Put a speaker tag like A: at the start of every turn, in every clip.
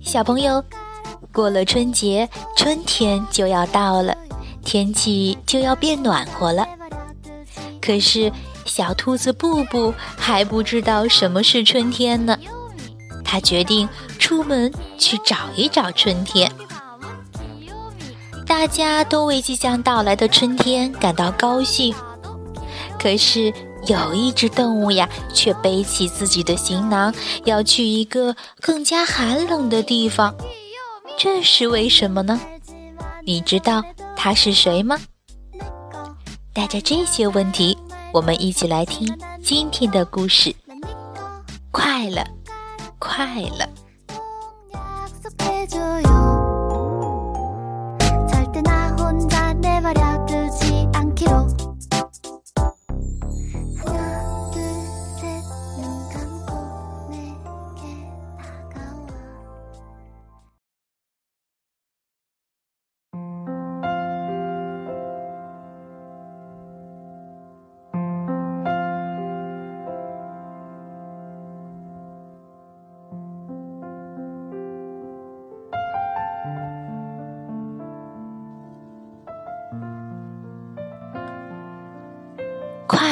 A: 小朋友，过了春节，春天就要到了，天气就要变暖和了。可是小兔子布布还不知道什么是春天呢。他决定出门去找一找春天。大家都为即将到来的春天感到高兴，可是有一只动物呀，却背起自己的行囊，要去一个更加寒冷的地方。这是为什么呢？你知道它是谁吗？带着这些问题，我们一起来听今天的故事。快乐，快乐。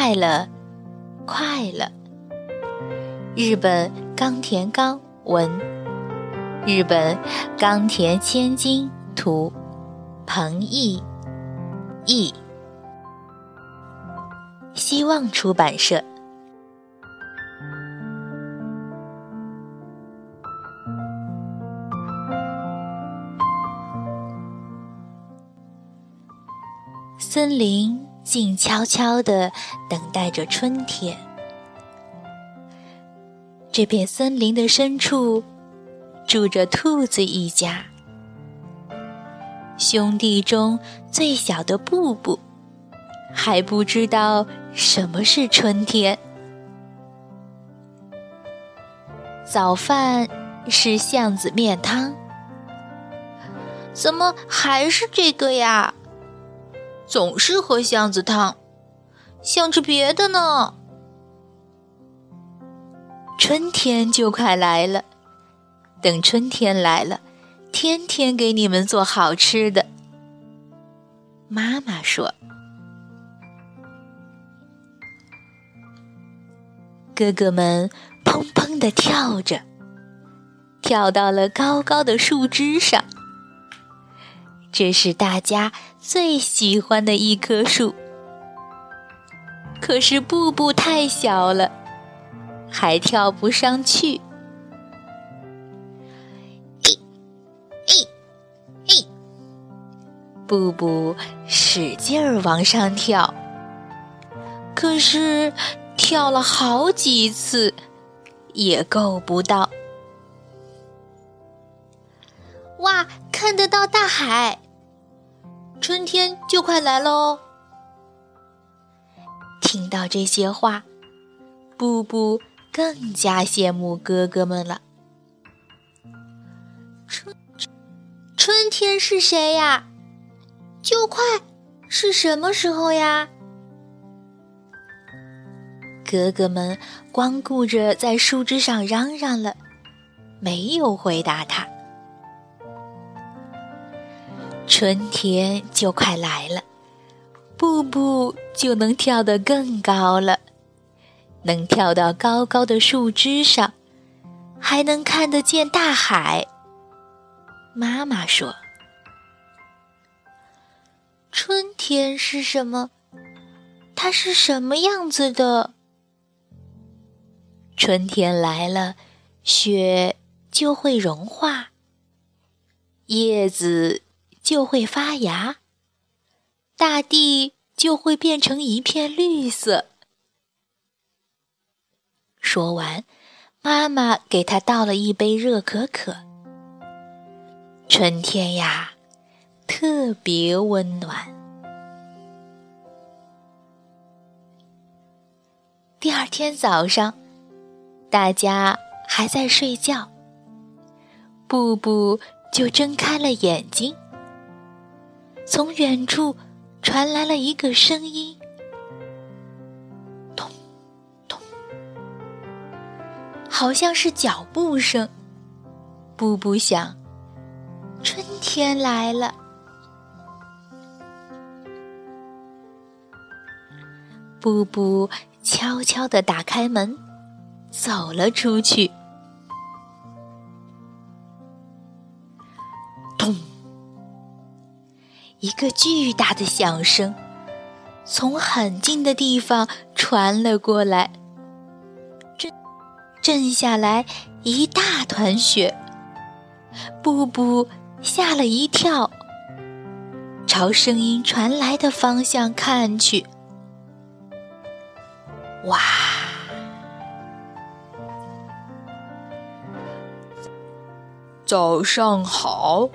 A: 快乐，快乐。日本冈田刚文，日本冈田千金图，彭毅译，希望出版社。森林静悄悄地等待着春天。这片森林的深处，住着兔子一家。兄弟中最小的布布，还不知道什么是春天。早饭是巷子面汤，怎么还是这个呀？总是喝巷子汤，想吃别的呢。春天就快来了，等春天来了，天天给你们做好吃的。妈妈说：“哥哥们砰砰地跳着，跳到了高高的树枝上。这是大家最喜欢的一棵树。可是布布太小了，还跳不上去。咦咦咦！布布使劲儿往上跳，可是跳了好几次，也够不到。来喽！听到这些话，布布更加羡慕哥哥们了。春春天是谁呀？就快是什么时候呀？哥哥们光顾着在树枝上嚷嚷了，没有回答他。春天就快来了，步步就能跳得更高了，能跳到高高的树枝上，还能看得见大海。妈妈说：“春天是什么？它是什么样子的？春天来了，雪就会融化，叶子。”就会发芽，大地就会变成一片绿色。说完，妈妈给他倒了一杯热可可。春天呀，特别温暖。第二天早上，大家还在睡觉，布布就睁开了眼睛。从远处传来了一个声音：“咚咚，好像是脚步声。”布布想：“春天来了。”布布。悄悄地打开门，走了出去。一个巨大的响声从很近的地方传了过来，震震下来一大团雪。布布吓了一跳，朝声音传来的方向看去。哇！
B: 早上好。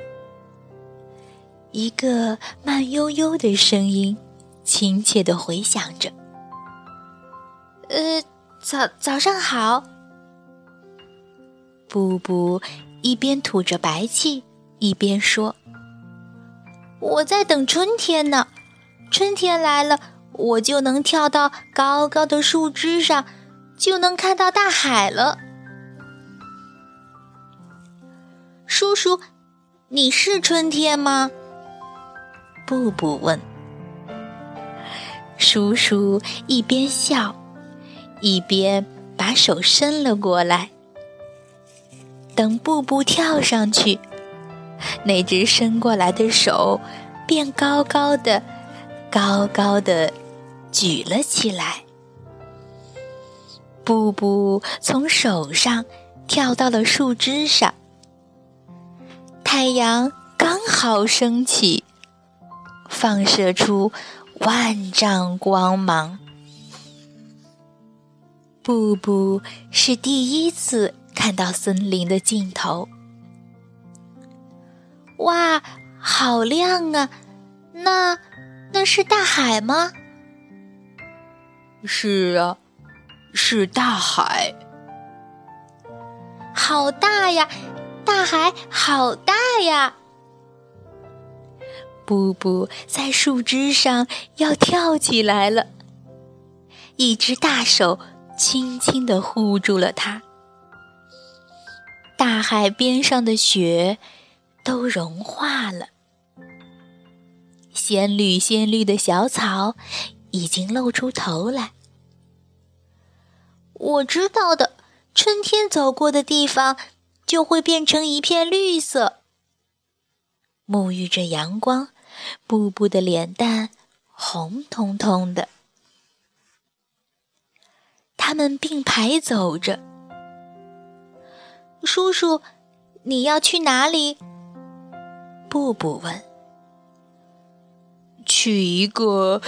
A: 一个慢悠悠的声音，亲切的回响着。
C: 呃，早早上好。
A: 布布一边吐着白气，一边说：“
C: 我在等春天呢，春天来了。”我就能跳到高高的树枝上，就能看到大海了。叔叔，你是春天吗？
A: 布布问。叔叔一边笑，一边把手伸了过来。等布布跳上去，那只伸过来的手便高高的、高高的。举了起来，布布从手上跳到了树枝上。太阳刚好升起，放射出万丈光芒。布布是第一次看到森林的尽头。
C: 哇，好亮啊！那那是大海吗？
B: 是啊，是大海，
C: 好大呀！大海好大呀！
A: 布布在树枝上要跳起来了，一只大手轻轻地护住了它。大海边上的雪都融化了，鲜绿鲜绿的小草。已经露出头来。
C: 我知道的，春天走过的地方就会变成一片绿色。
A: 沐浴着阳光，布布的脸蛋红彤彤的。他们并排走着。
C: 叔叔，你要去哪里？
A: 布布问。
B: 去一个。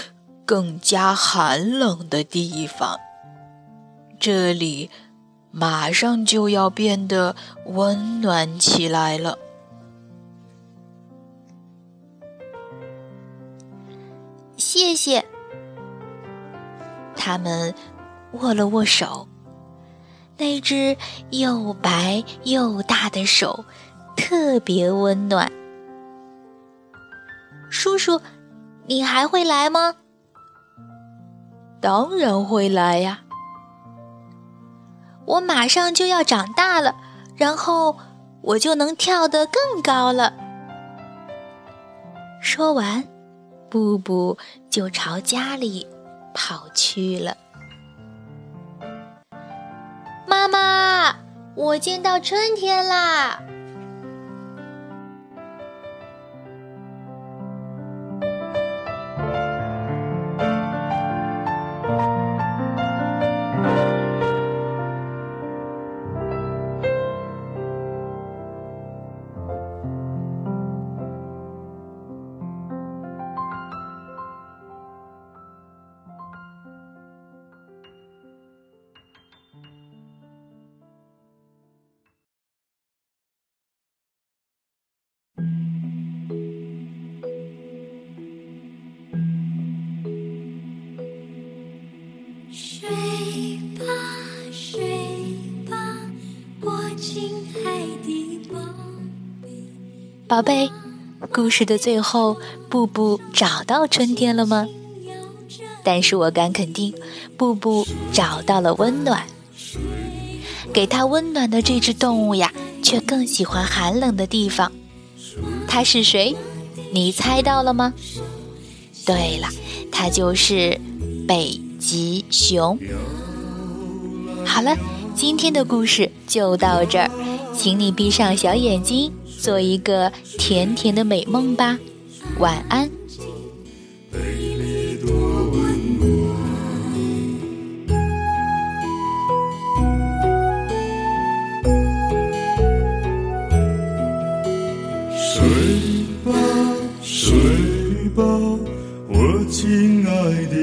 B: 更加寒冷的地方，这里马上就要变得温暖起来了。
C: 谢谢。
A: 他们握了握手，那只又白又大的手特别温暖。
C: 叔叔，你还会来吗？
B: 当然会来呀！
C: 我马上就要长大了，然后我就能跳得更高了。
A: 说完，布布就朝家里跑去了。
C: 妈妈，我见到春天啦！
D: 宝贝。
A: 故事的最后，布布找到春天了吗？但是我敢肯定，布布找到了温暖。给他温暖的这只动物呀，却更喜欢寒冷的地方。它是谁？你猜到了吗？对了，它就是北极熊。好了，今天的故事就到这儿，请你闭上小眼睛，做一个甜甜的美梦吧。晚安。
E: 睡吧，睡吧，我亲爱的